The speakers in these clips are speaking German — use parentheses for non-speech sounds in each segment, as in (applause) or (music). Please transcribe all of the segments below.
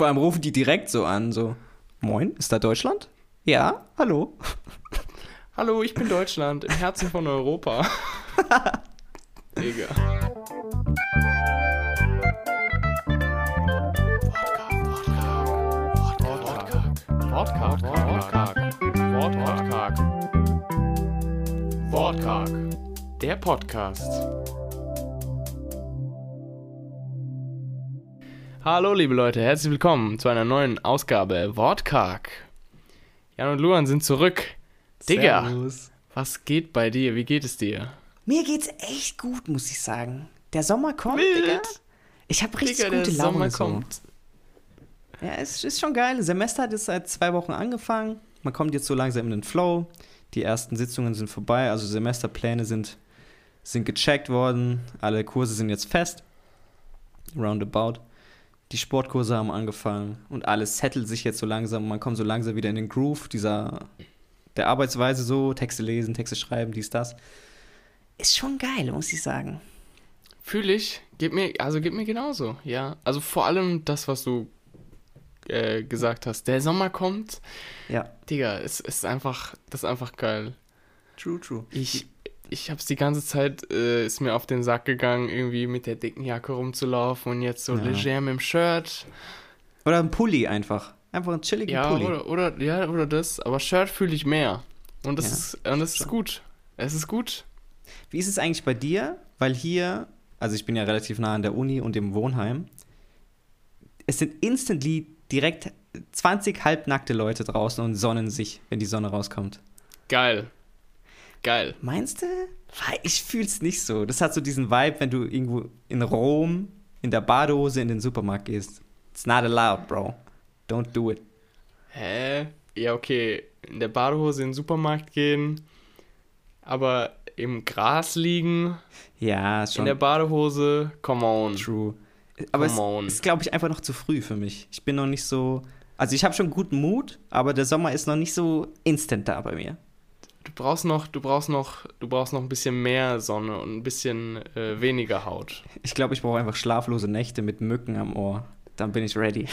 Vor allem rufen die direkt so an, so, moin, ist da Deutschland? Ja, hallo. (laughs) Hallo, ich bin Deutschland, im Herzen von Europa. (laughs) Digga. Wortkarg, Wortkarg, Wortkarg. Wortkarg. Der Podcast. Hallo liebe Leute, herzlich willkommen zu einer neuen Ausgabe Wortkarg. Jan und Luan sind zurück. Digga, Servus. was geht bei dir? Wie geht es dir? Mir geht's echt gut, muss ich sagen. Der Sommer kommt, Wild. Digga. Ich habe richtig Digga, der gute Laune. Sommer so. kommt. Ja, es ist schon geil. Das Semester hat jetzt seit zwei Wochen angefangen. Man kommt jetzt so langsam in den Flow. Die ersten Sitzungen sind vorbei. Also Semesterpläne sind, sind gecheckt worden. Alle Kurse sind jetzt fest. Roundabout. Die Sportkurse haben angefangen und alles settelt sich jetzt so langsam. Man kommt so langsam wieder in den Groove dieser der Arbeitsweise so. Texte lesen, Texte schreiben, dies, das. Ist schon geil, muss ich sagen. Fühle ich. Geht mir, also geht mir genauso, ja. Also vor allem das, was du äh, gesagt hast. Der Sommer kommt. Ja. Digga, es ist einfach, das ist einfach geil. True, true. Ich, ich hab's die ganze Zeit, äh, ist mir auf den Sack gegangen, irgendwie mit der dicken Jacke rumzulaufen und jetzt so Ja. leger mit dem Shirt. Oder ein Pulli einfach. Einfach ein chilligen Ja, Pulli. oder, oder, ja, oder das. Aber Shirt fühle ich mehr. Und das Ja, ist, und das ist gut. Es ist gut. Wie ist es eigentlich bei dir? Weil hier, also ich bin ja relativ nah an der Uni und im Wohnheim, es sind instantly direkt 20 halbnackte Leute draußen und sonnen sich, wenn die Sonne rauskommt. Geil. Geil. Meinst du? Ich fühl's nicht so. Das hat so diesen Vibe, wenn du irgendwo in Rom in der Badehose in den Supermarkt gehst. It's not allowed, bro. Don't do it. Hä? Ja, okay. In der Badehose in den Supermarkt gehen, aber im Gras liegen, Ja, ist in schon der Badehose, come on. true. Aber es Come on. ist, glaube ich, einfach noch zu früh für mich. Ich bin noch nicht so. Also ich habe schon guten Mut, aber der Sommer ist noch nicht so instant da bei mir. Du brauchst noch, du brauchst noch, du brauchst noch ein bisschen mehr Sonne und ein bisschen äh, weniger Haut. Ich glaube, ich brauche einfach schlaflose Nächte mit Mücken am Ohr. Dann bin ich ready.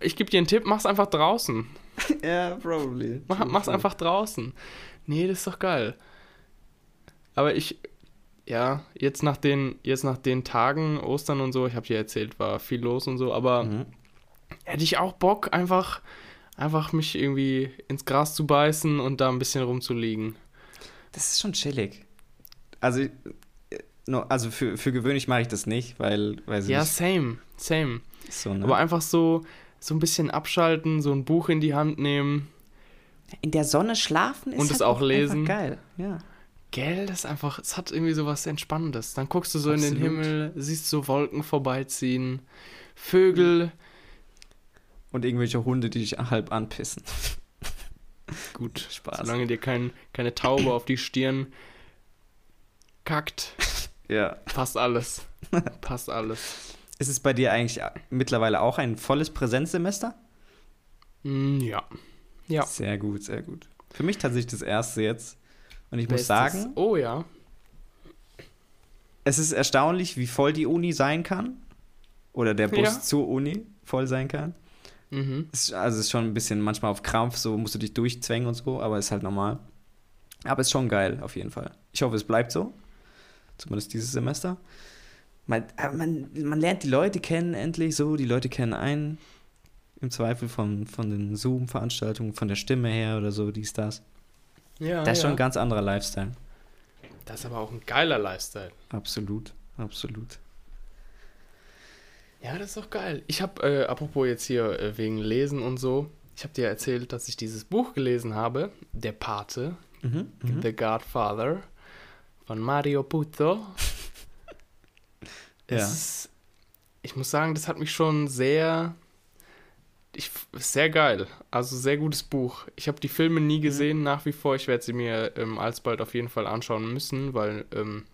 Ich gebe dir einen Tipp, mach's einfach draußen. (laughs) Ja, probably. Mach, mach's einfach draußen. Nee, das ist doch geil. Aber ich, ja, jetzt nach den, jetzt nach den Tagen, Ostern und so, ich habe dir erzählt, war viel los und so, aber Mhm. hätte ich auch Bock, einfach, einfach mich irgendwie ins Gras zu beißen und da ein bisschen rumzuliegen. Das ist schon chillig. Also, no, also für, für gewöhnlich mache ich das nicht, weil, weil sie Ja, nicht same, same. so, ne? Aber einfach so, so ein bisschen abschalten, so ein Buch in die Hand nehmen. in der Sonne schlafen ist Und halt es auch lesen. Geil. Ja. Gell, das ist einfach, es hat irgendwie so was Entspannendes. Dann guckst du so in den Absolut. Himmel, siehst so Wolken vorbeiziehen, Vögel. Und irgendwelche Hunde, die dich halb anpissen. (laughs) Gut, Spaß. solange dir kein, keine Taube auf die Stirn kackt, (laughs) Ja. passt alles. (laughs) Passt alles. Ist es bei dir eigentlich mittlerweile auch ein volles Präsenzsemester? Mm, ja. Ja. Sehr gut, sehr gut. Für mich tatsächlich das erste jetzt. Und ich muss Bestes. sagen, Oh ja. es ist erstaunlich, wie voll die Uni sein kann. Oder der Bus Ja. zur Uni voll sein kann. Mhm. Es also es ist schon ein bisschen manchmal auf Krampf, so musst du dich durchzwängen und so, aber ist halt normal. Aber ist schon geil, auf jeden Fall. Ich hoffe, es bleibt so. Zumindest dieses Semester. Man, aber man, man lernt die Leute kennen endlich so, die Leute kennen einen. Im Zweifel von, von den Zoom-Veranstaltungen, von der Stimme her oder so, dies, das. Ja, Das ist schon ja. ein ganz anderer Lifestyle. Das ist aber auch ein geiler Lifestyle. Absolut, absolut. Ja, das ist doch geil. Ich habe, äh, apropos jetzt hier äh, wegen Lesen und so, ich habe dir erzählt, dass ich dieses Buch gelesen habe, Der Pate, Mhm, mhm. The Godfather von Mario Puzo. (laughs) Ja. Ist, ich muss sagen, das hat mich schon sehr, ich, sehr geil. Also sehr gutes Buch. Ich habe die Filme nie gesehen, nach wie vor. Ich werde sie mir ähm, alsbald auf jeden Fall anschauen müssen, weil ähm,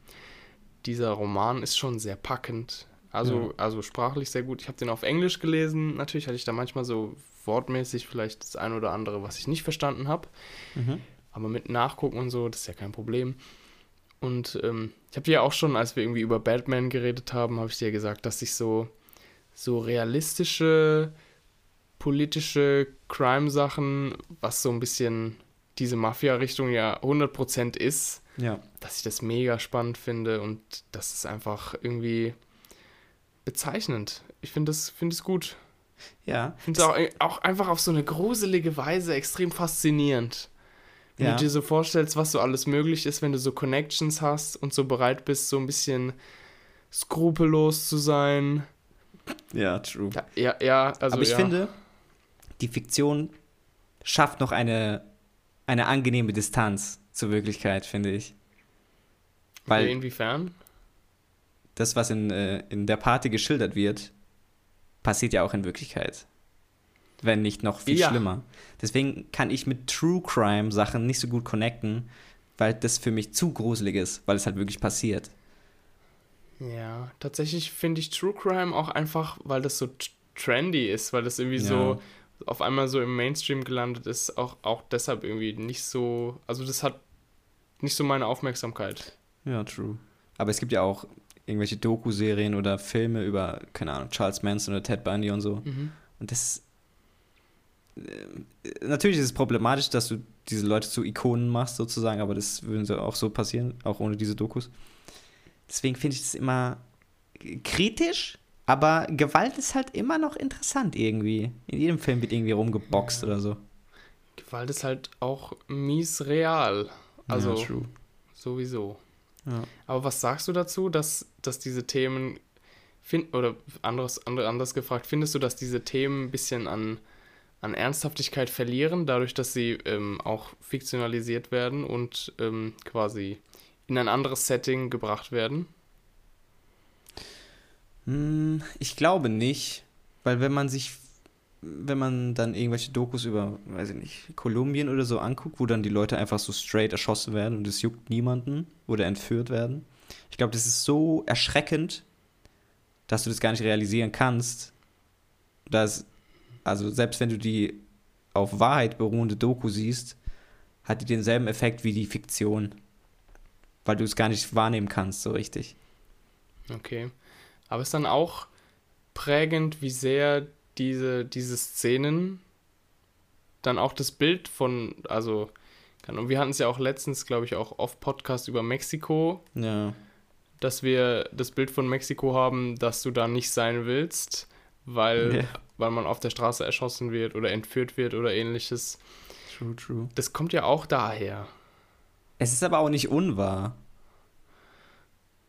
dieser Roman ist schon sehr packend. Also, Ja. also sprachlich sehr gut. Ich habe den auf Englisch gelesen. Natürlich hatte ich da manchmal so wortmäßig vielleicht das ein oder andere, was ich nicht verstanden habe. Mhm. Aber mit Nachgucken und so, das ist ja kein Problem. Und ähm, ich habe dir ja auch schon, als wir irgendwie über Batman geredet haben, habe ich dir gesagt, dass ich so, so realistische politische Crime-Sachen, was so ein bisschen diese Mafia-Richtung ja 100% ist, Ja. dass ich das mega spannend finde und das ist einfach irgendwie bezeichnend. Ich finde das, find es gut. Ja. Ich finde es auch, auch einfach auf so eine gruselige Weise extrem faszinierend. Wenn Ja. du dir so vorstellst, was so alles möglich ist, wenn du so Connections hast und so bereit bist, so ein bisschen skrupellos zu sein. Ja, true. Ja, ja, ja also Aber ich ja. finde, die Fiktion schafft noch eine, eine angenehme Distanz zur Wirklichkeit, finde ich. Weil Okay, inwiefern? Das, was in, äh, in der Party geschildert wird, passiert ja auch in Wirklichkeit. Wenn nicht noch viel Ja. schlimmer. Deswegen kann ich mit True Crime Sachen nicht so gut connecten, weil das für mich zu gruselig ist, weil es halt wirklich passiert. Ja, tatsächlich finde ich True Crime auch einfach, weil das so trendy ist, weil das irgendwie Ja. so auf einmal so im Mainstream gelandet ist, auch, auch deshalb irgendwie nicht so, also das hat nicht so meine Aufmerksamkeit. Ja, true. Aber es gibt ja auch irgendwelche Doku-Serien oder Filme über, keine Ahnung, Charles Manson oder Ted Bundy und so. Und das. Äh, natürlich ist es problematisch, dass du diese Leute zu Ikonen machst, sozusagen, aber das würde auch so passieren, auch ohne diese Dokus. Deswegen finde ich das immer kritisch, aber Gewalt ist halt immer noch interessant irgendwie. In jedem Film wird irgendwie rumgeboxt oder so. Gewalt ist halt auch mies real. Also ja, sowieso. Ja. Aber was sagst du dazu, dass, dass diese Themen, find, oder anderes, andere, anders gefragt, findest du, dass diese Themen ein bisschen an, an Ernsthaftigkeit verlieren, dadurch, dass sie ähm, auch fiktionalisiert werden und ähm, quasi in ein anderes Setting gebracht werden? Hm, Ich glaube nicht, weil wenn man sich, wenn man dann irgendwelche Dokus über, weiß ich nicht, Kolumbien oder so anguckt, wo dann die Leute einfach so straight erschossen werden und es juckt niemanden oder entführt werden, ich glaube, das ist so erschreckend, dass du das gar nicht realisieren kannst, dass, also selbst wenn du die auf Wahrheit beruhende Doku siehst, hat die denselben Effekt wie die Fiktion, weil du es gar nicht wahrnehmen kannst so richtig. Okay. Aber ist dann auch prägend, wie sehr diese, diese Szenen dann auch das Bild von, also, keine Ahnung, wir hatten es ja auch letztens, glaube ich, auch oft Podcast über Mexiko, Ja. dass wir das Bild von Mexiko haben, dass du da nicht sein willst, weil, Ja. weil man auf der Straße erschossen wird oder entführt wird oder ähnliches. True, true. Das kommt ja auch daher. Es ist aber auch nicht unwahr.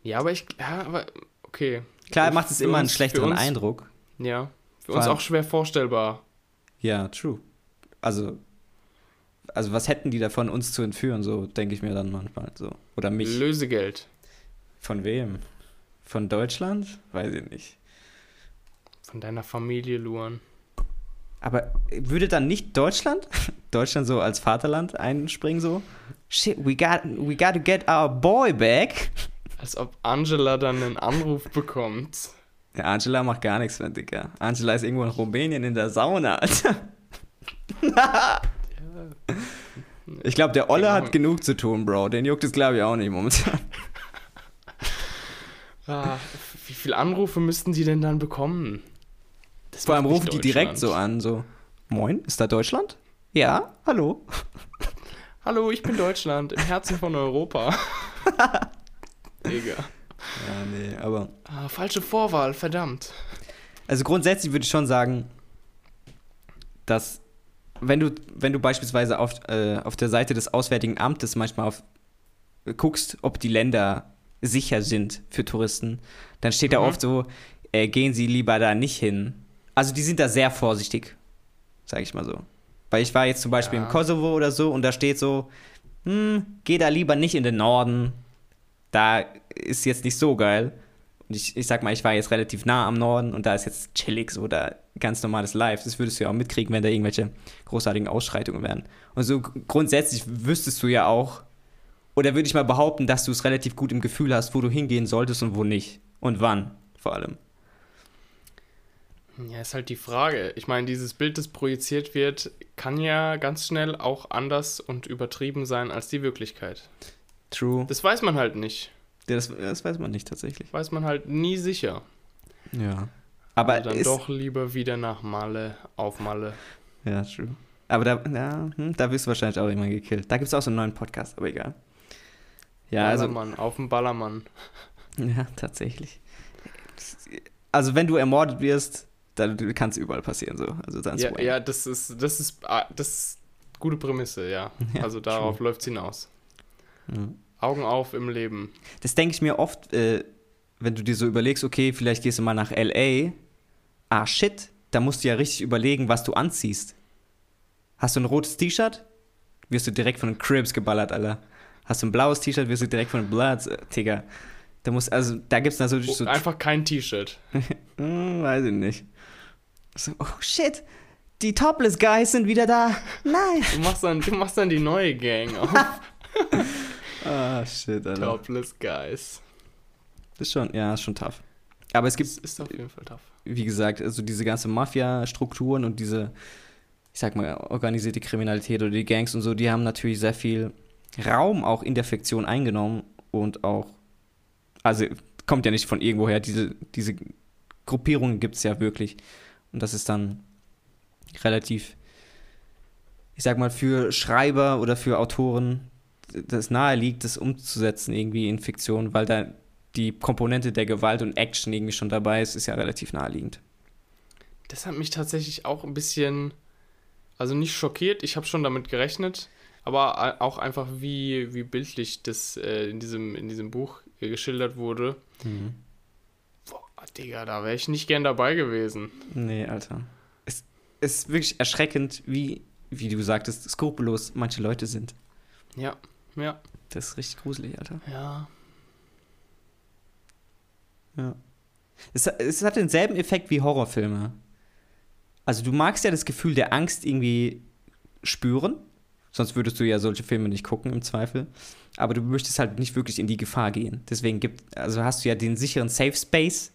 Ja, aber ich, ja, aber, okay. Klar macht es immer einen uns- für schlechteren uns- Eindruck. Ja, für Vor uns auch schwer vorstellbar. Ja, true. Also, also was hätten die davon, uns zu entführen, so denke ich mir dann manchmal so. Oder mich. Lösegeld. Von wem? Von Deutschland? Weiß ich nicht. Von deiner Familie, Luan. Aber würde dann nicht Deutschland, (laughs) Deutschland so als Vaterland einspringen so? Shit, we got, we got to get our boy back. (laughs) Als ob Angela dann einen Anruf bekommt. Der Angela macht gar nichts mehr, Dicker. Angela ist irgendwo in Rumänien in der Sauna, Alter. (laughs) Ich glaube, der Olle hat genug zu tun, Bro. Den juckt es, glaube ich, auch nicht momentan. (laughs) Ah, wie viele Anrufe müssten die denn dann bekommen? Das Vor allem rufen die direkt so an, so, moin, ist da Deutschland? Ja, hallo. (laughs) Hallo, ich bin Deutschland, im Herzen von Europa. (laughs) Digga. Ja, nee, aber. Ah, falsche Vorwahl, verdammt. Also grundsätzlich würde ich schon sagen, dass wenn du, wenn du beispielsweise auf, äh, auf der Seite des Auswärtigen Amtes manchmal auf, guckst, ob die Länder sicher sind für Touristen, dann steht da Mhm. oft so, äh, gehen Sie lieber da nicht hin. Also die sind da sehr vorsichtig, sage ich mal so. Weil ich war jetzt zum Beispiel Ja. im Kosovo oder so und da steht so, hm, geh da lieber nicht in den Norden. Da ist jetzt nicht so geil. Und ich, ich sag mal, ich war jetzt relativ nah am Norden und da ist jetzt chillig so da ganz normales Live. Das würdest du ja auch mitkriegen, wenn da irgendwelche großartigen Ausschreitungen wären. Und so grundsätzlich wüsstest du ja auch, oder würde ich mal behaupten, dass du es relativ gut im Gefühl hast, wo du hingehen solltest und wo nicht. Und wann vor allem. Ja, ist halt die Frage. Ich meine, dieses Bild, das projiziert wird, kann ja ganz schnell auch anders und übertrieben sein als die Wirklichkeit. True. Das weiß man halt nicht. Das, das weiß man nicht tatsächlich. Weiß man halt nie sicher. Ja. Aber Also dann doch lieber wieder nach Malle, auf Malle. Ja, true. Aber da, ja, hm, da wirst du wahrscheinlich auch irgendwann gekillt. Da gibt es auch so einen neuen Podcast, aber egal. Ja, also, Ballermann, auf dem Ballermann. (laughs) ja, tatsächlich. Also, wenn du ermordet wirst, dann kann es überall passieren, so. Also, dann Ja, ja, das ist, das ist, ah, das ist gute Prämisse, ja. (laughs) Ja, also darauf läuft's hinaus. Ja. Augen auf im Leben. Das denke ich mir oft, äh, wenn du dir so überlegst, okay, vielleicht gehst du mal nach L.A. Ah, shit, da musst du ja richtig überlegen, was du anziehst. Hast du ein rotes T-Shirt? Wirst du direkt von den Cribs geballert, Alter. Hast du ein blaues T-Shirt, wirst du direkt von den Bloods, äh, Digga. Da muss, also, da gibt's natürlich so, Einfach kein T-Shirt. (laughs) hm, weiß ich nicht. So, oh shit, die Topless Guys sind wieder da. (laughs) Nein. Du machst dann, du machst dann die neue Gang auf. (laughs) Ah, shit, Alter. Topless Guys. Das ist schon, ja, ist schon tough. Aber es gibt Das ist auf jeden Fall tough. wie gesagt, also diese ganze Mafia-Strukturen und diese, ich sag mal, organisierte Kriminalität oder die Gangs und so, die haben natürlich sehr viel Raum auch in der Fiktion eingenommen und auch, also kommt ja nicht von irgendwoher, diese, diese Gruppierungen gibt es ja wirklich. Und das ist dann relativ, ich sag mal, für Schreiber oder für Autoren das nahe liegt, das umzusetzen irgendwie in Fiktion, weil da die Komponente der Gewalt und Action irgendwie schon dabei ist, ist ja relativ naheliegend. Das hat mich tatsächlich auch ein bisschen, also nicht schockiert, ich habe schon damit gerechnet, aber auch einfach, wie, wie bildlich das äh, in, diesem, in diesem Buch geschildert wurde. Boah, Digga, da wäre ich nicht gern dabei gewesen. Nee, Alter. Es ist wirklich erschreckend, wie, wie du sagtest, skrupellos manche Leute sind. Ja, ja, Das ist richtig gruselig, Alter. ja. Ja. Es, es hat denselben Effekt wie Horrorfilme. Also du magst ja das Gefühl der Angst irgendwie spüren, sonst würdest du ja solche Filme nicht gucken im Zweifel. Aber du möchtest halt nicht wirklich in die Gefahr gehen. Deswegen gibt, also hast du ja den sicheren Safe Space,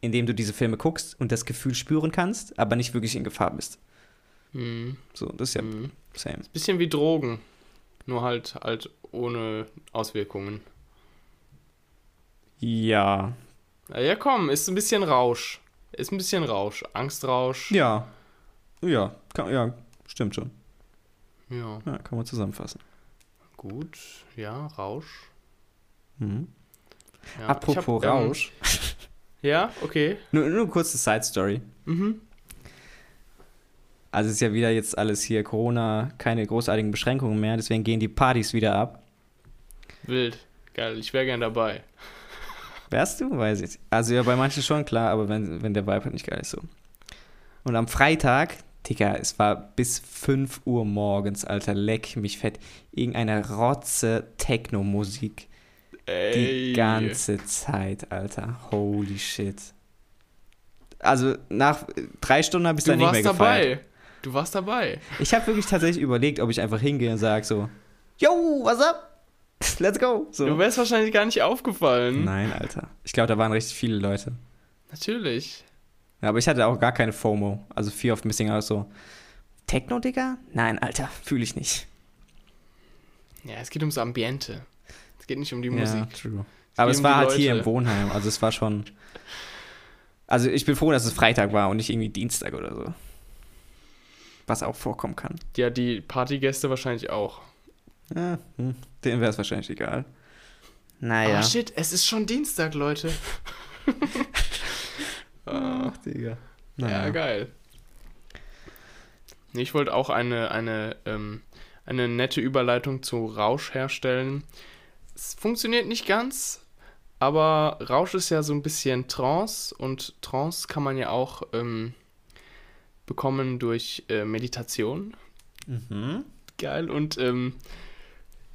in dem du diese Filme guckst und das Gefühl spüren kannst, aber nicht wirklich in Gefahr bist. Hm, So, das ist ja hm. same. Bisschen wie Drogen, nur halt, halt ohne Auswirkungen. Ja. Ja, komm, ist ein bisschen Rausch. Ist ein bisschen Rausch. Angstrausch. Ja. Ja, kann, ja, stimmt schon. Ja, Ja, kann man zusammenfassen. gut. Ja, Rausch. Mhm. Ja, Apropos hab, ähm, Rausch. (laughs) Ja, okay. Nur, nur eine kurze Side-Story. Mhm. Also es ist ja wieder jetzt alles hier Corona, keine großartigen Beschränkungen mehr, deswegen gehen die Partys wieder ab. Wild. Geil, ich wäre gern dabei. Wärst du? Weiß ich. Also ja, bei manchen schon klar, aber wenn, wenn der Vibe halt nicht geil ist so. Und am Freitag, Digga, es war bis 5 Uhr morgens, Alter, leck mich fett. Irgendeine Rotze Techno-Musik. Die ganze Zeit, Alter. Holy shit. Also nach drei Stunden habe ich Du dann nicht warst mehr gefeiert. Du warst dabei. Ich habe wirklich tatsächlich überlegt, ob ich einfach hingehe und sage so, Yo, what's up? Let's go. So. Du wärst wahrscheinlich gar nicht aufgefallen. Nein, Alter. Ich glaube, da waren richtig viele Leute. Natürlich. Ja, aber ich hatte auch gar keine FOMO. Also Fear of Missing Out so. Techno, Digga? Nein, Alter, fühle ich nicht. Ja, es geht ums Ambiente. Es geht nicht um die Ja, Musik. true. Aber geht es war halt hier Leute. im Wohnheim. Also es war schon. Also ich bin froh, dass es Freitag war und nicht irgendwie Dienstag oder so. Was auch vorkommen kann. Ja, die Partygäste wahrscheinlich auch. Ja, hm, denen wäre es wahrscheinlich egal. Naja. Ah, shit, es ist schon Dienstag, Leute. Ah, (laughs) Ach, Digga. Ja, geil. Ich wollte auch eine, eine, ähm, eine nette Überleitung zu Rausch herstellen. Es funktioniert nicht ganz, aber Rausch ist ja so ein bisschen Trance und Trance kann man ja auch ähm, bekommen durch äh, Meditation. Mhm. Geil und ähm,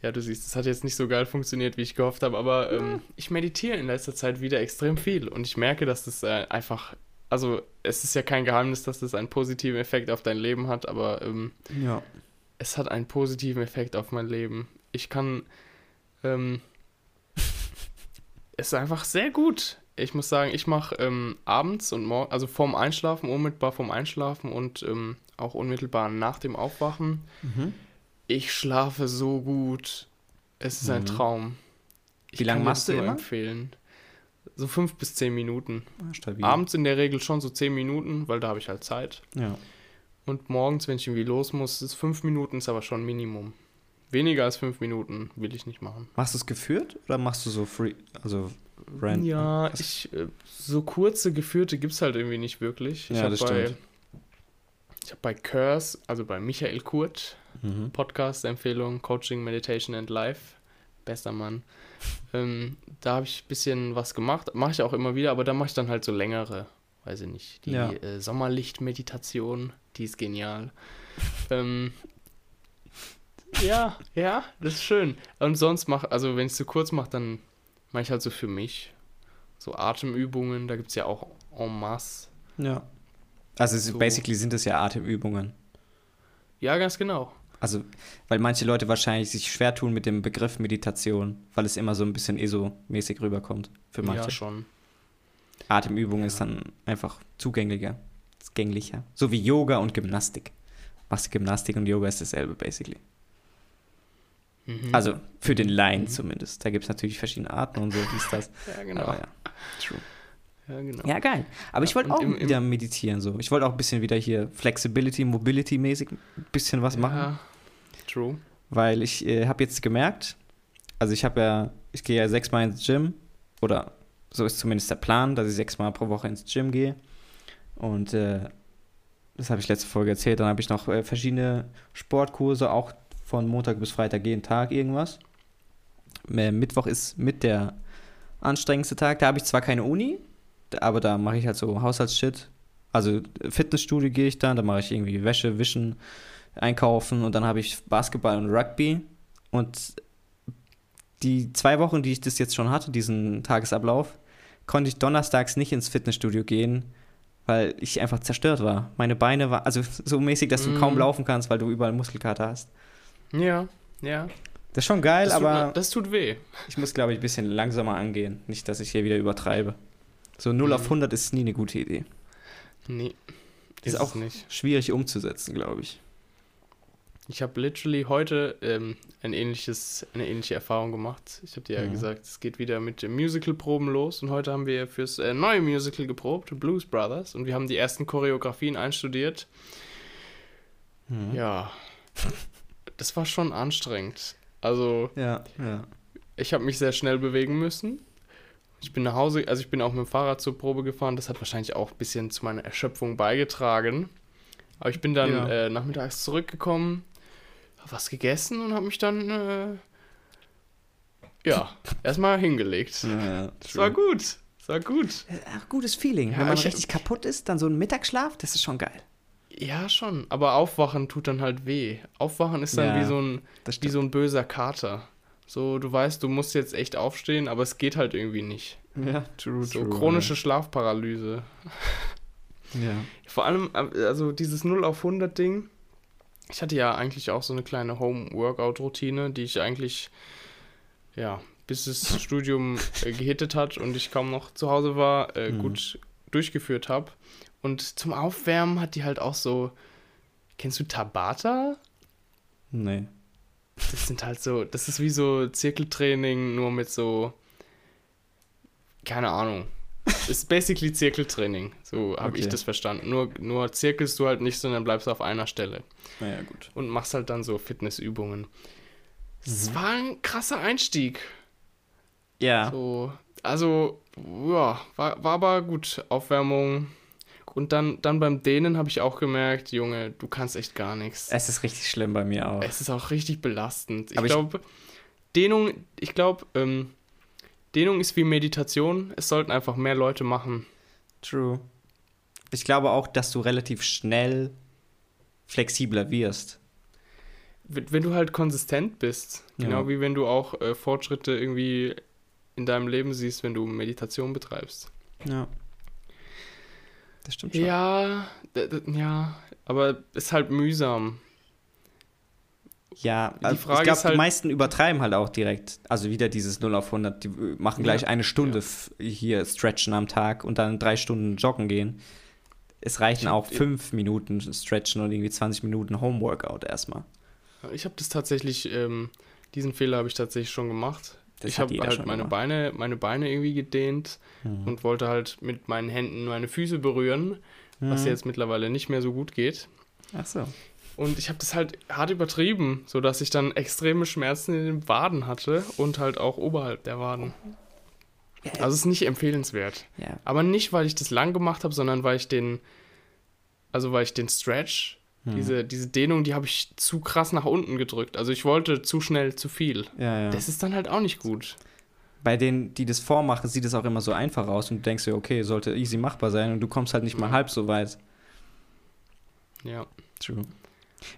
ja, du siehst, es hat jetzt nicht so geil funktioniert, wie ich gehofft habe, aber ähm, ich meditiere in letzter Zeit wieder extrem viel und ich merke, dass das äh, einfach, also es ist ja kein Geheimnis, dass das einen positiven Effekt auf dein Leben hat, aber ähm, Ja. es hat einen positiven Effekt auf mein Leben. Ich kann, ähm, (laughs) es ist einfach sehr gut. Ich muss sagen, ich mache ähm, abends und morgen, also vorm Einschlafen, unmittelbar vorm Einschlafen und ähm, auch unmittelbar nach dem Aufwachen, Mhm. ich schlafe so gut. Es ist ein Mhm. Traum. Wie lange machst du immer? empfehlen. So fünf bis zehn Minuten. Ah, stabil. Abends in der Regel schon so zehn Minuten, weil da habe ich halt Zeit. Ja. Und morgens, wenn ich irgendwie los muss, ist fünf Minuten, ist aber schon Minimum. Weniger als fünf Minuten will ich nicht machen. Machst du es geführt oder machst du so free, also random? Ja, Was- ich, äh, so kurze geführte gibt es halt irgendwie nicht wirklich. Ich Ja, das bei, stimmt. Ich habe bei Curse, also bei Michael Kurt, Mhm. Podcast-Empfehlung, Coaching, Meditation and Life. Bester Mann. (laughs) ähm, da habe ich ein bisschen was gemacht. Mache ich auch immer wieder, aber da mache ich dann halt so längere, weiß ich nicht. Die Ja. äh, Sommerlicht-Meditation, die ist genial. (laughs) ähm, ja, ja, das ist schön. Und sonst mache, also wenn ich es zu kurz mache, dann mache ich halt so für mich. So Atemübungen, da gibt es ja auch en masse. Ja. Also So. basically sind es ja Atemübungen. Ja, ganz genau. Also, weil manche Leute wahrscheinlich sich schwer tun mit dem Begriff Meditation, weil es immer so ein bisschen ESO-mäßig rüberkommt für manche. Ja, schon. Atemübung ist dann einfach zugänglicher, gänglicher. So wie Yoga und Gymnastik. Machst du Gymnastik und Yoga ist dasselbe, basically. Mhm. Also für den Laien Mhm. zumindest. Da gibt es natürlich verschiedene Arten und so, dies, das. (laughs) ja, genau. Aber ja. True. Ja, genau. Ja, geil. Aber ich wollte auch im- im- wieder meditieren so. Ich wollte auch ein bisschen wieder hier Flexibility, Mobility-mäßig ein bisschen was machen. Ja, true. Weil ich äh, habe jetzt gemerkt, also ich habe ja, ich gehe ja sechsmal ins Gym oder so ist zumindest der Plan, dass ich sechsmal pro Woche ins Gym gehe. Und äh, das habe ich letzte Folge erzählt. Dann habe ich noch äh, verschiedene Sportkurse, auch von Montag bis Freitag jeden Tag irgendwas. Äh, Mittwoch ist mit der anstrengendste Tag. Da habe ich zwar keine Uni, aber da mache ich halt so Haushaltsshit. Also äh, Fitnessstudio gehe ich dann, da mache ich irgendwie Wäsche, Wischen, einkaufen und dann habe ich Basketball und Rugby. Und die zwei Wochen, die ich das jetzt schon hatte, diesen Tagesablauf, konnte ich donnerstags nicht ins Fitnessstudio gehen, weil ich einfach zerstört war. Meine Beine waren, also (laughs) so mäßig, dass du Mm. kaum laufen kannst, weil du überall Muskelkater hast. Ja, ja. Das ist schon geil, Das tut, aber das tut weh. ich muss, glaube ich, ein bisschen langsamer angehen. Nicht, dass ich hier wieder übertreibe. So 0 auf Mhm. 100 ist nie eine gute Idee. Nee. Ist Ist auch nicht. Schwierig umzusetzen, glaube ich. Ich habe literally heute ähm, ein ähnliches, eine ähnliche Erfahrung gemacht. Ich habe dir ja Mhm. gesagt, es geht wieder mit den Musical-Proben los und heute haben wir fürs äh, neue Musical geprobt, Blues Brothers, und wir haben die ersten Choreografien einstudiert. Mhm. Ja, (laughs) das war schon anstrengend. Also, Ja, ja. ich habe mich sehr schnell bewegen müssen. Ich bin nach Hause, also ich bin auch mit dem Fahrrad zur Probe gefahren. Das hat wahrscheinlich auch ein bisschen zu meiner Erschöpfung beigetragen. Aber ich bin dann Ja. äh, nachmittags zurückgekommen, habe was gegessen und habe mich dann, äh, ja, (laughs) erstmal hingelegt. ja Das war gut. Das war gut. Ach, gutes Feeling. Wenn man ich- richtig kaputt ist, dann so ein Mittagsschlaf, das ist schon geil. Ja, schon. Aber aufwachen tut dann halt weh. Aufwachen ist dann Ja, wie so ein wie so ein böser Kater. So, du weißt, du musst jetzt echt aufstehen, aber es geht halt irgendwie nicht. Ja, true, So chronische Schlafparalyse. Ja. Vor allem, äh, also dieses 0 auf 100 Ding. Ich hatte ja eigentlich auch so eine kleine Home-Workout-Routine, die ich eigentlich, ja, bis das (laughs) Studium äh, gehittet hat und ich kaum noch zu Hause war, äh, Mhm. gut durchgeführt habe. Und zum Aufwärmen hat die halt auch so, kennst du Tabata? Nee. Das sind halt so, das ist wie so Zirkeltraining, nur mit so, keine Ahnung. Ist basically Zirkeltraining, so habe ich Okay. das verstanden. Nur, nur zirkelst du halt nicht, sondern bleibst auf einer Stelle Naja, gut. und machst halt dann so Fitnessübungen. Mhm. Es war ein krasser Einstieg. Ja. So, also, ja, war, war aber gut. Aufwärmung. Und dann, dann beim Dehnen habe ich auch gemerkt, Junge, du kannst echt gar nichts. Es ist richtig schlimm bei mir auch. Es ist auch richtig belastend. Ich glaube, Dehnung, ich glaube, ähm, Dehnung ist wie Meditation. Es sollten einfach mehr Leute machen. True. Ich glaube auch, dass du relativ schnell flexibler wirst. Wenn wenn du halt konsistent bist, genau Ja. wie wenn du auch äh, Fortschritte irgendwie in deinem Leben siehst, wenn du Meditation betreibst. Ja. Das stimmt schon. Ja, ja, aber ist halt mühsam. Ja, Die also Frage ich glaube, halt- die meisten übertreiben halt auch direkt. Also wieder dieses 0 auf 100. Die machen gleich Ja. eine Stunde Ja. hier stretchen am Tag und dann drei Stunden joggen gehen. Es reichen Ich- auch fünf Minuten stretchen und irgendwie 20 Minuten Homeworkout erstmal. Ich habe das tatsächlich, ähm, diesen Fehler habe ich tatsächlich schon gemacht. Das ich habe halt meine. Beine, meine Beine irgendwie gedehnt Mhm. und wollte halt mit meinen Händen meine Füße berühren, was Mhm. jetzt mittlerweile nicht mehr so gut geht. Ach so. Und ich habe das halt hart übertrieben, sodass ich dann extreme Schmerzen in den Waden hatte und halt auch oberhalb der Waden. Also es ist nicht empfehlenswert. Ja. Aber nicht, weil ich das lang gemacht habe, sondern weil ich den, also weil ich den Stretch, Mhm. diese, diese Dehnung, die habe ich zu krass nach unten gedrückt. Also ich wollte zu schnell zu viel. Ja, ja. Das ist dann halt auch nicht gut. Bei denen, die das vormachen, sieht es auch immer so einfach aus und du denkst dir, okay, sollte easy machbar sein und du kommst halt nicht mal Ja. halb so weit. Ja. True.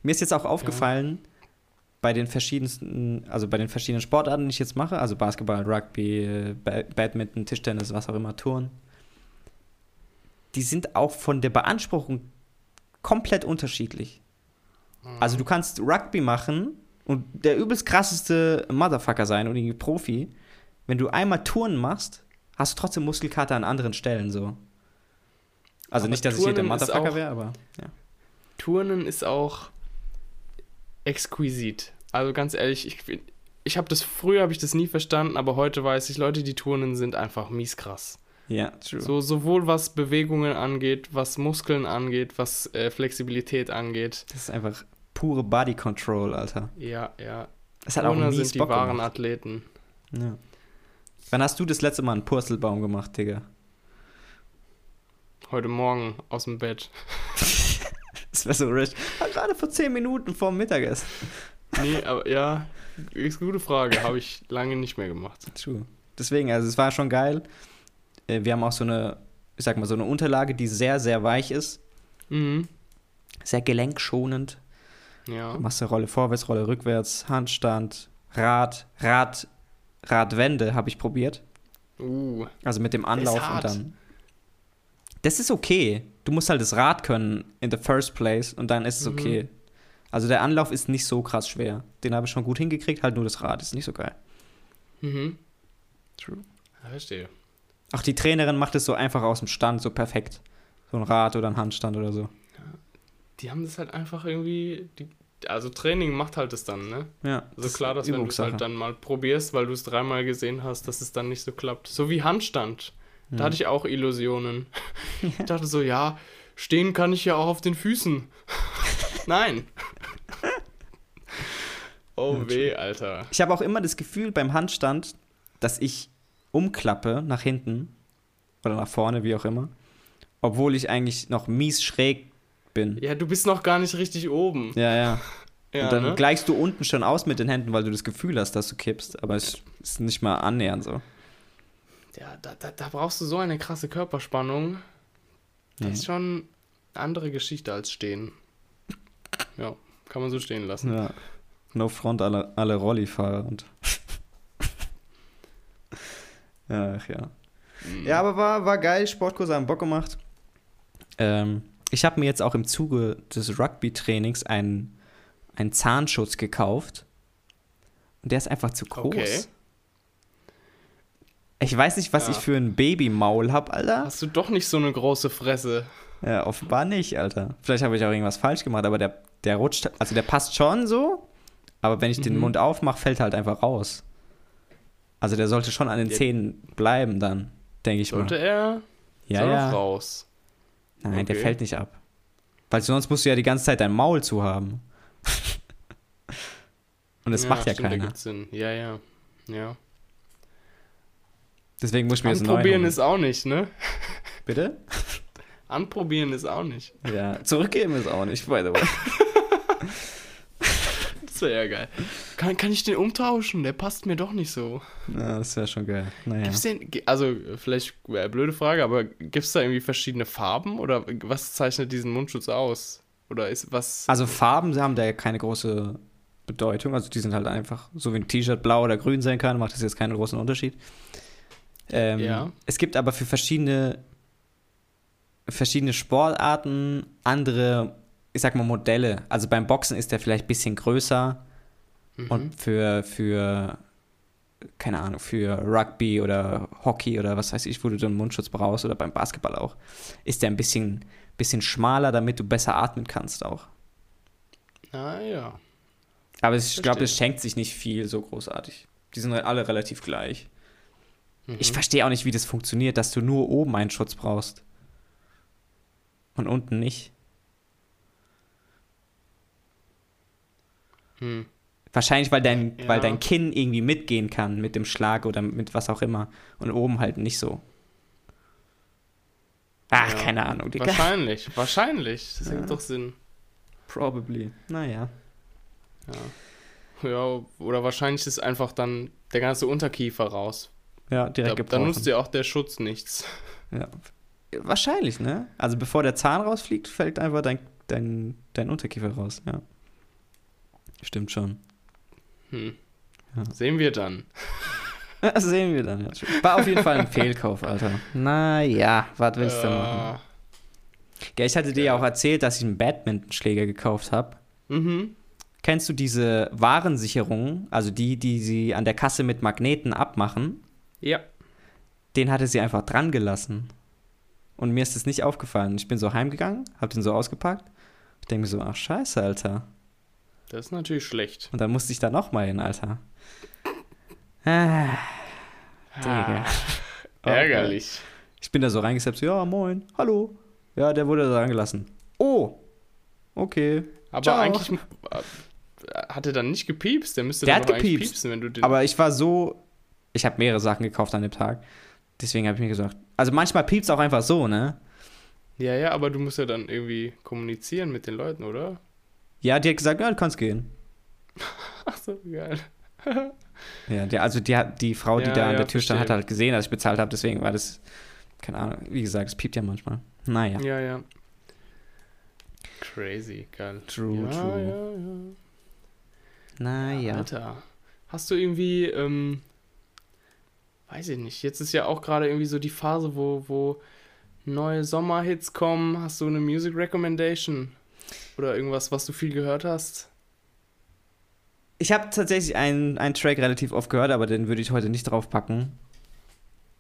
Mir ist jetzt auch aufgefallen, bei den verschiedensten, also bei den verschiedenen Sportarten, die ich jetzt mache, also Basketball, Rugby, Ba- Badminton, Tischtennis, was auch immer, Touren, die sind auch von der Beanspruchung komplett unterschiedlich. Also du kannst Rugby machen und der übelst krasseste Motherfucker sein und irgendwie Profi. Wenn du einmal Touren machst, hast du trotzdem Muskelkater an anderen Stellen so. Also Aber nicht, dass ich hier der Turnen Motherfucker wäre, aber ja. Turnen ist auch exquisit. Also ganz ehrlich, ich, ich habe das früher habe ich das nie verstanden, aber heute weiß ich, Leute, die turnen, sind einfach mies krass. Ja, true. So sowohl was Bewegungen angeht, was Muskeln angeht, was äh, Flexibilität angeht. Das ist einfach pure Body Control, Alter. Ja, ja. Das hat auch Turner mies sind die Bock wahren gemacht. Athleten. Ja. Wann hast du das letzte Mal einen Purzelbaum gemacht, Digga? Heute Morgen aus dem Bett. (laughs) Das wäre so rich. Gerade vor 10 Minuten vorm Mittagessen. Nee, aber ja, ist eine gute Frage. Habe ich lange nicht mehr gemacht. True. Deswegen, also es war schon geil. Äh, Wir haben auch so eine, ich sag mal, so eine Unterlage, die sehr, sehr weich ist. Mhm. Sehr gelenkschonend. Ja. Du machst eine Rolle vorwärts, Rolle rückwärts, Handstand, Rad, Rad, Radwende habe ich probiert. Uh. Also mit dem Anlauf und dann. Das ist okay. Du musst halt das Rad können in the first place und dann ist es Mhm. okay. Also der Anlauf ist nicht so krass schwer. Den habe ich schon gut hingekriegt, halt nur das Rad ist nicht so geil. Mhm. True. Verstehe. Auch die Trainerin macht es so einfach aus dem Stand, so perfekt. So ein Rad oder ein Handstand oder so. Die haben das halt einfach irgendwie. Die, also Training macht halt das dann, ne? Ja. Also ist klar, dass wenn du es halt dann mal probierst, weil du es dreimal gesehen hast, dass es dann nicht so klappt. So wie Handstand. Da Ja. hatte ich auch Illusionen. (laughs) Ich dachte so, ja, stehen kann ich ja auch auf den Füßen. (laughs) Nein. Oh Ja, weh, Alter. Ich habe auch immer das Gefühl beim Handstand, dass ich umklappe nach hinten oder nach vorne, wie auch immer, obwohl ich eigentlich noch mies schräg bin. Ja, du bist noch gar nicht richtig oben. Ja, ja. (laughs) Ja, und dann ne? gleichst du unten schon aus mit den Händen, weil du das Gefühl hast, dass du kippst, aber es ist nicht mal annähernd so. Ja, da, da, da brauchst du so eine krasse Körperspannung. Das Ja. ist schon eine andere Geschichte als stehen. Ja, kann man so stehen lassen. Ja. No front alle, alle Rollifahrer und. Ach ja. Mhm. Ja, aber war, war geil, Sportkurse haben Bock gemacht. Ähm, ich habe mir jetzt auch im Zuge des Rugby-Trainings einen, einen Zahnschutz gekauft. Und der ist einfach zu groß. Okay. Ich weiß nicht, was Ja. ich für ein Babymaul habe, Alter. Hast du doch nicht so eine große Fresse. Ja, offenbar nicht, Alter. Vielleicht habe ich auch irgendwas falsch gemacht, aber der, der rutscht, also der passt schon so, aber wenn ich den Mhm. Mund aufmache, fällt er halt einfach raus. Also der sollte schon an den Ja. Zähnen bleiben dann, denke ich Sollte mal. er Ja, ja. raus. Nein, der Okay. fällt nicht ab. Weil sonst musst du ja die ganze Zeit dein Maul zu haben. (laughs) Und das macht ja stimmt, keiner. ergibt Sinn. Ja, ja. Ja. Deswegen muss ich mir jetzt Anprobieren neuen ist auch nicht, ne? (laughs) Bitte? Anprobieren ist auch nicht. Ja, zurückgeben ist auch nicht, by the way. (laughs) Das wäre ja geil. Kann, kann ich den umtauschen? Der passt mir doch nicht so. Ja, das wäre schon geil. Naja. Gibt's den, also vielleicht äh, blöde Frage, aber gibt es da irgendwie verschiedene Farben oder was zeichnet diesen Mundschutz aus? Oder ist was. Also Farben haben da ja keine große Bedeutung. Also die sind halt einfach, so wie ein T-Shirt blau oder grün sein kann, macht das jetzt keinen großen Unterschied. Ähm, Ja. Es gibt aber für verschiedene, verschiedene Sportarten andere, ich sag mal, Modelle. Also beim Boxen ist der vielleicht ein bisschen größer Mhm. und für, für, keine Ahnung, für Rugby oder Hockey oder was weiß ich, wo du den Mundschutz brauchst oder beim Basketball auch, ist der ein bisschen, bisschen schmaler, damit du besser atmen kannst auch. Ah ja. Aber ich glaube, Verstehe. es schenkt sich nicht viel so großartig. Die sind alle relativ gleich. Mhm. Ich verstehe auch nicht, wie das funktioniert, dass du nur oben einen Schutz brauchst. Und unten nicht. Hm. Wahrscheinlich, weil dein, Ja. weil dein Kinn irgendwie mitgehen kann mit dem Schlag oder mit was auch immer. Und oben halt nicht so. Ach, Ja. keine Ahnung, Digga. Wahrscheinlich, wahrscheinlich. Das Ja. ergibt doch Sinn. Probably. Naja. Ja. ja, oder wahrscheinlich ist einfach dann der ganze Unterkiefer raus. Ja, Da, direkt dann gebrochen. nutzt dir auch der Schutz nichts. Ja. Wahrscheinlich, ne? Also bevor der Zahn rausfliegt, fällt einfach dein, dein, dein Unterkiefer raus, ja. Stimmt schon. Hm. Ja. Sehen wir dann. Das (laughs) sehen wir dann, ja. War auf jeden Fall ein Fehlkauf, Alter. Naja, was willst du Äh, machen? Gell, ich hatte dir ja auch erzählt, dass ich einen Badmintonschläger gekauft habe. Mhm. Kennst du diese Warensicherungen, also die, die sie an der Kasse mit Magneten abmachen? Ja. Den hatte sie einfach dran gelassen. Und mir ist das nicht aufgefallen. Ich bin so heimgegangen, hab den so ausgepackt. Ich denke mir so, ach scheiße, Alter. Das ist natürlich schlecht. Und dann musste ich da nochmal hin, Alter. Ah, Digga. Ah, (laughs) ärgerlich. Ich bin da so reingesetzt, ja, moin, hallo. Ja, der wurde da dran gelassen. Oh, okay. Aber Ciao. eigentlich äh, hat er dann nicht gepiepst. Der müsste Der dann hat gepiepst. piepsen, wenn du den. Aber ich war so, ich habe mehrere Sachen gekauft an dem Tag. Deswegen habe ich mir gesagt, also manchmal piepst auch einfach so, ne? ja, ja, aber du musst ja dann irgendwie kommunizieren mit den Leuten, oder? Ja, die hat gesagt, ja, du kannst gehen. (laughs) Ach so, geil. (laughs) Ja, die, also die, die Frau, die Ja, da an ja, der Tür stand, hat halt gesehen, dass ich bezahlt habe. Deswegen war das, keine Ahnung, wie gesagt, es piept ja manchmal. Naja. Ja, ja. Crazy, geil. True, ja, true. Ja, ja. Naja. Alter, hast du irgendwie, ähm, weiß ich nicht, jetzt ist ja auch gerade irgendwie so die Phase, wo, wo neue Sommerhits kommen. Hast du eine Music Recommendation? Oder irgendwas, was du viel gehört hast? Ich habe tatsächlich einen, einen Track relativ oft gehört, aber den würde ich heute nicht draufpacken.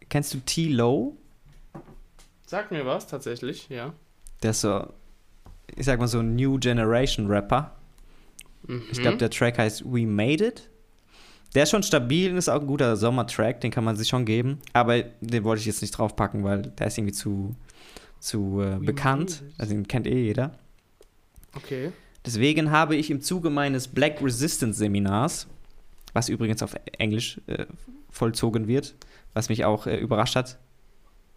Kennst du T-Low? Sag mir was, tatsächlich, ja. Der ist so, ich sag mal so ein New Generation Rapper. Mhm. Ich glaube, der Track heißt We Made It. Der ist schon stabil und ist auch ein guter Sommertrack, den kann man sich schon geben. Aber den wollte ich jetzt nicht draufpacken, weil der ist irgendwie zu, zu äh, bekannt. Also den kennt eh jeder. Okay. Deswegen habe ich im Zuge meines Black Resistance Seminars, was übrigens auf Englisch äh, vollzogen wird, was mich auch äh, überrascht hat.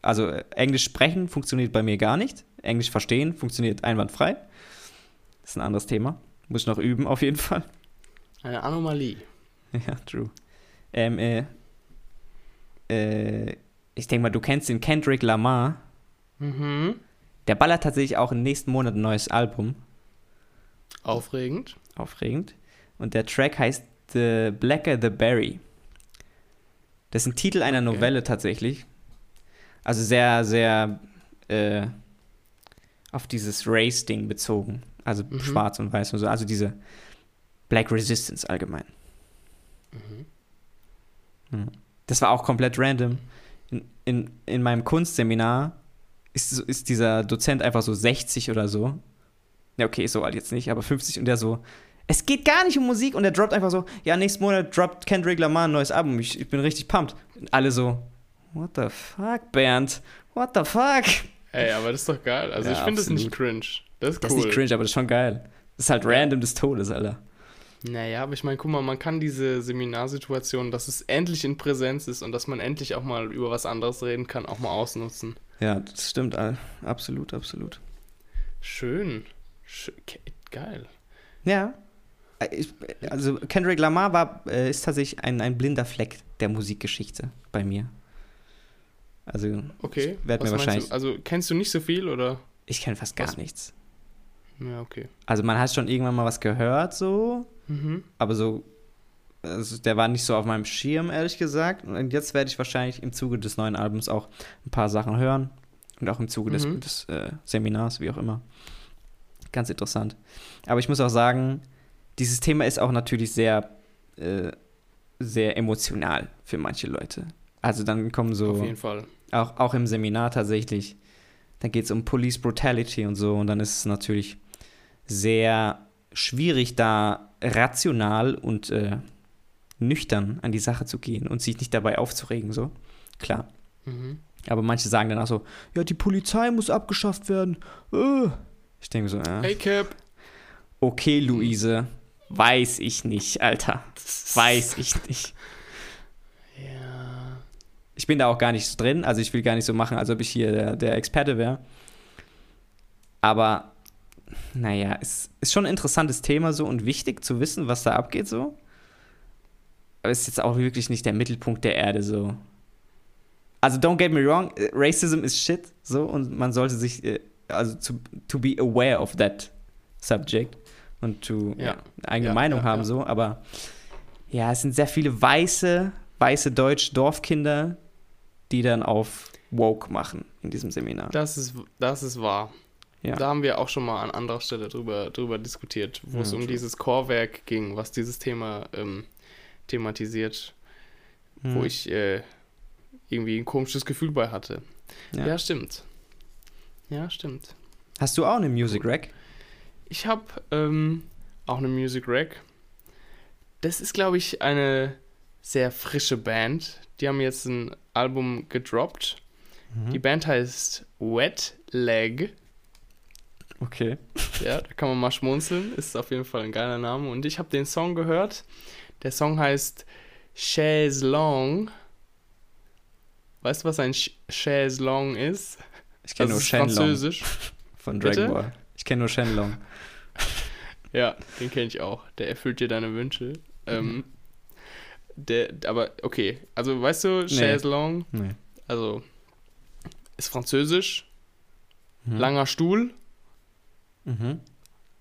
Also äh, Englisch sprechen funktioniert bei mir gar nicht. Englisch verstehen funktioniert einwandfrei. Das ist ein anderes Thema. Muss ich noch üben, auf jeden Fall. Eine Anomalie. (laughs) Ja, true. Ähm, äh, äh, ich denke mal, du kennst den Kendrick Lamar. Mhm. Der ballert tatsächlich auch im nächsten Monat ein neues Album. Aufregend. Aufregend. Und der Track heißt The Blacker the Berry. Das ist ein Titel einer Okay. Novelle tatsächlich. Also sehr, sehr äh, auf dieses Race-Ding bezogen. Also Mhm. schwarz und weiß und so. Also diese Black Resistance allgemein. Mhm. Das war auch komplett random. In, in, in meinem Kunstseminar ist, ist dieser Dozent einfach so 60 oder so. Ja, okay, so alt jetzt nicht, aber 50 und der so. Es geht gar nicht um Musik und der droppt einfach so, ja, nächsten Monat droppt Kendrick Lamar ein neues Album. Ich, ich bin richtig pumped. Und alle so, what the fuck, Bernd? What the fuck? Ey, aber das ist doch geil. Also Ja, ich finde das nicht cringe. Das ist Das cool. ist nicht cringe, aber das ist schon geil. Das ist halt random des Todes, Alter. Naja, aber ich meine, guck mal, man kann diese Seminarsituation, dass es endlich in Präsenz ist und dass man endlich auch mal über was anderes reden kann, auch mal ausnutzen. Ja, das stimmt, Al. absolut, absolut. Schön. Geil. Ja. Äh, Ich, also Kendrick Lamar war, äh, ist tatsächlich ein, ein blinder Fleck der Musikgeschichte bei mir. Also Okay. Ich werd mir wahrscheinlich- Du? Also kennst du nicht so viel oder? ich kenne fast gar Was- nichts. Ja, okay. Also man hat schon irgendwann mal was gehört so, Mhm. aber so, also der war nicht so auf meinem Schirm, ehrlich gesagt. Und jetzt werde ich wahrscheinlich im Zuge des neuen Albums auch ein paar Sachen hören. Und auch im Zuge des, Mhm. des äh, Seminars, wie auch immer. Ganz interessant. Aber ich muss auch sagen, dieses Thema ist auch natürlich sehr, äh, sehr emotional für manche Leute. Also dann kommen so, Auf jeden Fall. auch, auch im Seminar tatsächlich, dann geht es um Police Brutality und so und dann ist es natürlich sehr schwierig, da rational und äh, nüchtern an die Sache zu gehen und sich nicht dabei aufzuregen, so. Klar. Mhm. Aber manche sagen dann auch so, ja, die Polizei muss abgeschafft werden. Äh. Ich denke so, ja. Hey Cap. Okay, Luise, weiß ich nicht, Alter. Weiß ich nicht. Ja. Ich bin da auch gar nicht so drin, also ich will gar nicht so machen, als ob ich hier der, der Experte wäre. Aber, naja, es ist schon ein interessantes Thema so und wichtig zu wissen, was da abgeht so. Aber es ist jetzt auch wirklich nicht der Mittelpunkt der Erde so. Also don't get me wrong, äh, Racism is shit so und man sollte sich, äh, also to, to be aware of that subject und to Ja. ja. eine eigene Ja, Meinung haben so, aber ja, es sind sehr viele weiße, weiße deutsche Dorfkinder, die dann auf woke machen in diesem Seminar. Das ist, das ist wahr. Ja. Da haben wir auch schon mal an anderer Stelle drüber, drüber diskutiert, wo es Ja, um true. dieses Chorwerk ging, was dieses Thema ähm, thematisiert, wo Hm. ich äh, irgendwie ein komisches Gefühl bei hatte. Ja. Ja, stimmt. Ja, stimmt. Hast du auch eine Music Rack? Ich habe ähm, auch eine Music Rack. Das ist, glaube ich, eine sehr frische Band. Die haben jetzt ein Album gedroppt. Mhm. Die Band heißt Wet Leg. Okay. Ja, da kann man mal schmunzeln. Ist auf jeden Fall ein geiler Name. Und ich habe den Song gehört. Der Song heißt Chaise Long. Weißt du, was ein Ch- Chaise Long ist? Ich kenne (laughs) Das nur Shenlong französisch. von Dragon Bitte? Ball. Ich kenne nur Shenlong. Ja, den kenne ich auch. Der erfüllt dir deine Wünsche. Ähm, Mhm. der, aber okay, also weißt du, Chaise Long, Nee. also ist französisch, Mhm. langer Stuhl Mhm.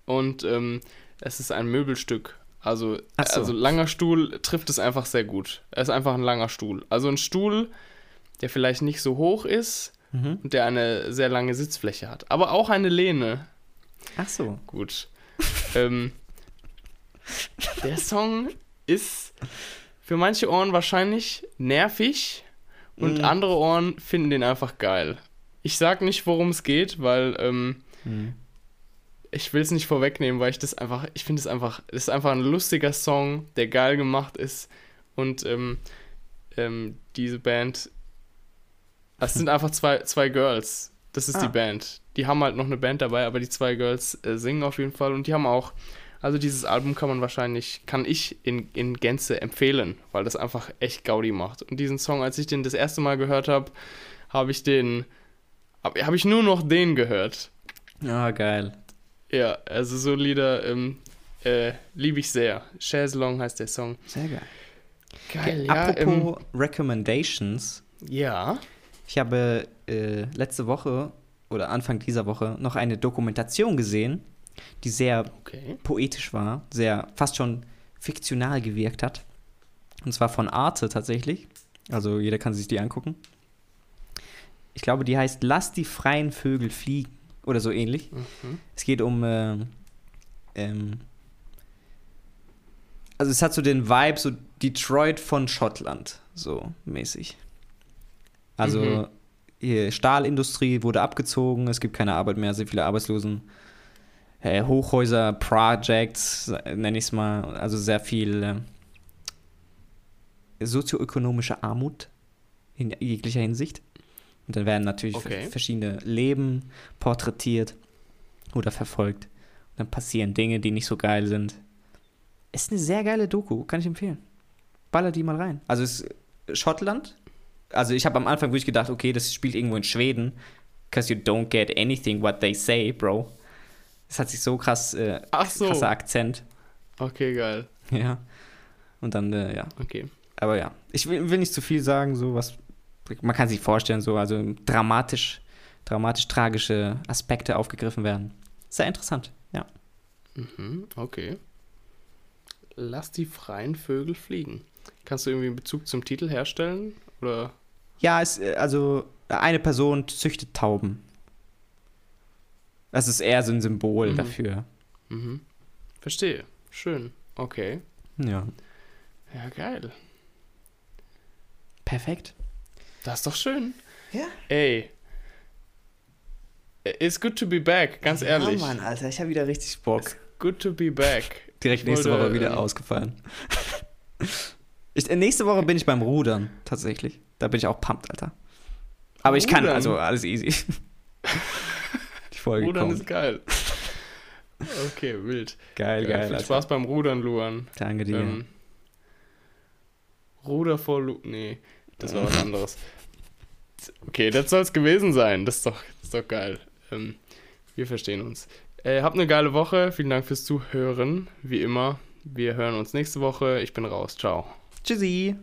und ähm, es ist ein Möbelstück. Also, so. also langer Stuhl trifft es einfach sehr gut. Er ist einfach ein langer Stuhl. Also ein Stuhl, der vielleicht nicht so hoch ist Mhm. und der eine sehr lange Sitzfläche hat. Aber auch eine Lehne. Ach so. Gut. ähm, der Song ist für manche Ohren wahrscheinlich nervig und Mhm. andere Ohren finden den einfach geil. Ich sag nicht, worum es geht, weil ähm, Mhm. ich will es nicht vorwegnehmen, weil ich das einfach, ich finde es einfach, es ist einfach ein lustiger Song, der geil gemacht ist und ähm, ähm, diese Band, es sind einfach zwei, zwei Girls, das ist Ah. die Band. Die haben halt noch eine Band dabei, aber die zwei Girls äh, singen auf jeden Fall und die haben auch, also dieses Album kann man wahrscheinlich, kann ich in, in Gänze empfehlen, weil das einfach echt Gaudi macht. Und diesen Song, als ich den das erste Mal gehört habe, habe ich den, habe hab ich nur noch den gehört. Ah, geil. Ja, also so Lieder ähm, äh, liebe ich sehr. Chaise Long heißt der Song. Sehr geil. Geil, Apropos Recommendations. ja. Ich habe äh, letzte Woche oder Anfang dieser Woche noch eine Dokumentation gesehen, die sehr Okay. poetisch war, sehr fast schon fiktional gewirkt hat. Und zwar von Arte tatsächlich. Also jeder kann sich die angucken. Ich glaube, die heißt Lass die freien Vögel fliegen oder so ähnlich. Mhm. Es geht um. ähm, ähm, also, es hat so den Vibe, so Detroit von Schottland, so mäßig. Also, Mhm. Stahlindustrie wurde abgezogen, es gibt keine Arbeit mehr, sehr viele Arbeitslosen. Äh, Hochhäuser, Projects, nenne ich es mal, also sehr viel äh, sozioökonomische Armut in jeglicher Hinsicht. Und dann werden natürlich Okay. verschiedene Leben porträtiert oder verfolgt. Und dann passieren Dinge, die nicht so geil sind. Ist eine sehr geile Doku, kann ich empfehlen. Baller die mal rein. Also es ist Schottland. Also ich habe am Anfang wirklich gedacht, okay, das spielt irgendwo in Schweden. Because you don't get anything what they say, bro. Es hat sich so krass, äh, Ach so. krasser Akzent. Okay, geil. (laughs) Ja. Und dann, äh, ja. Okay. Aber ja, ich will, will nicht zu viel sagen, so was. Man kann sich vorstellen, so, also dramatisch, dramatisch tragische Aspekte aufgegriffen werden. Sehr interessant, ja. Mhm, okay. Lass die freien Vögel fliegen. Kannst du irgendwie einen Bezug zum Titel herstellen? Oder? Ja, es, äh, also eine Person züchtet Tauben. Das ist eher so ein Symbol Mhm. dafür. Mhm. Verstehe. Schön. Okay. Ja. Ja, geil. Perfekt. Das ist doch schön. Ja. Ey. It's good to be back, ganz ehrlich. Ja, Mann, Alter, ich habe wieder richtig Bock. Good to be back. Direkt Ich nächste wollte, Woche wieder ähm, ausgefallen. (laughs) Ich, äh, nächste Woche bin ich beim Rudern, tatsächlich. Da bin ich auch pumped, Alter. Aber ich kann, also alles easy. (laughs) Die Folge Rudern kommt. ist geil. Okay, wild. Geil, Ja, geil. viel Alter. Spaß beim Rudern, Luan. Danke dir. Ähm, Ruder vor Lu Nee, das war was (laughs) anderes. Okay, das soll es gewesen sein. Das ist doch, das ist doch geil. Ähm, wir verstehen uns. Äh, habt eine geile Woche. Vielen Dank fürs Zuhören. Wie immer. Wir hören uns nächste Woche. Ich bin raus. Ciao. Tschüssi.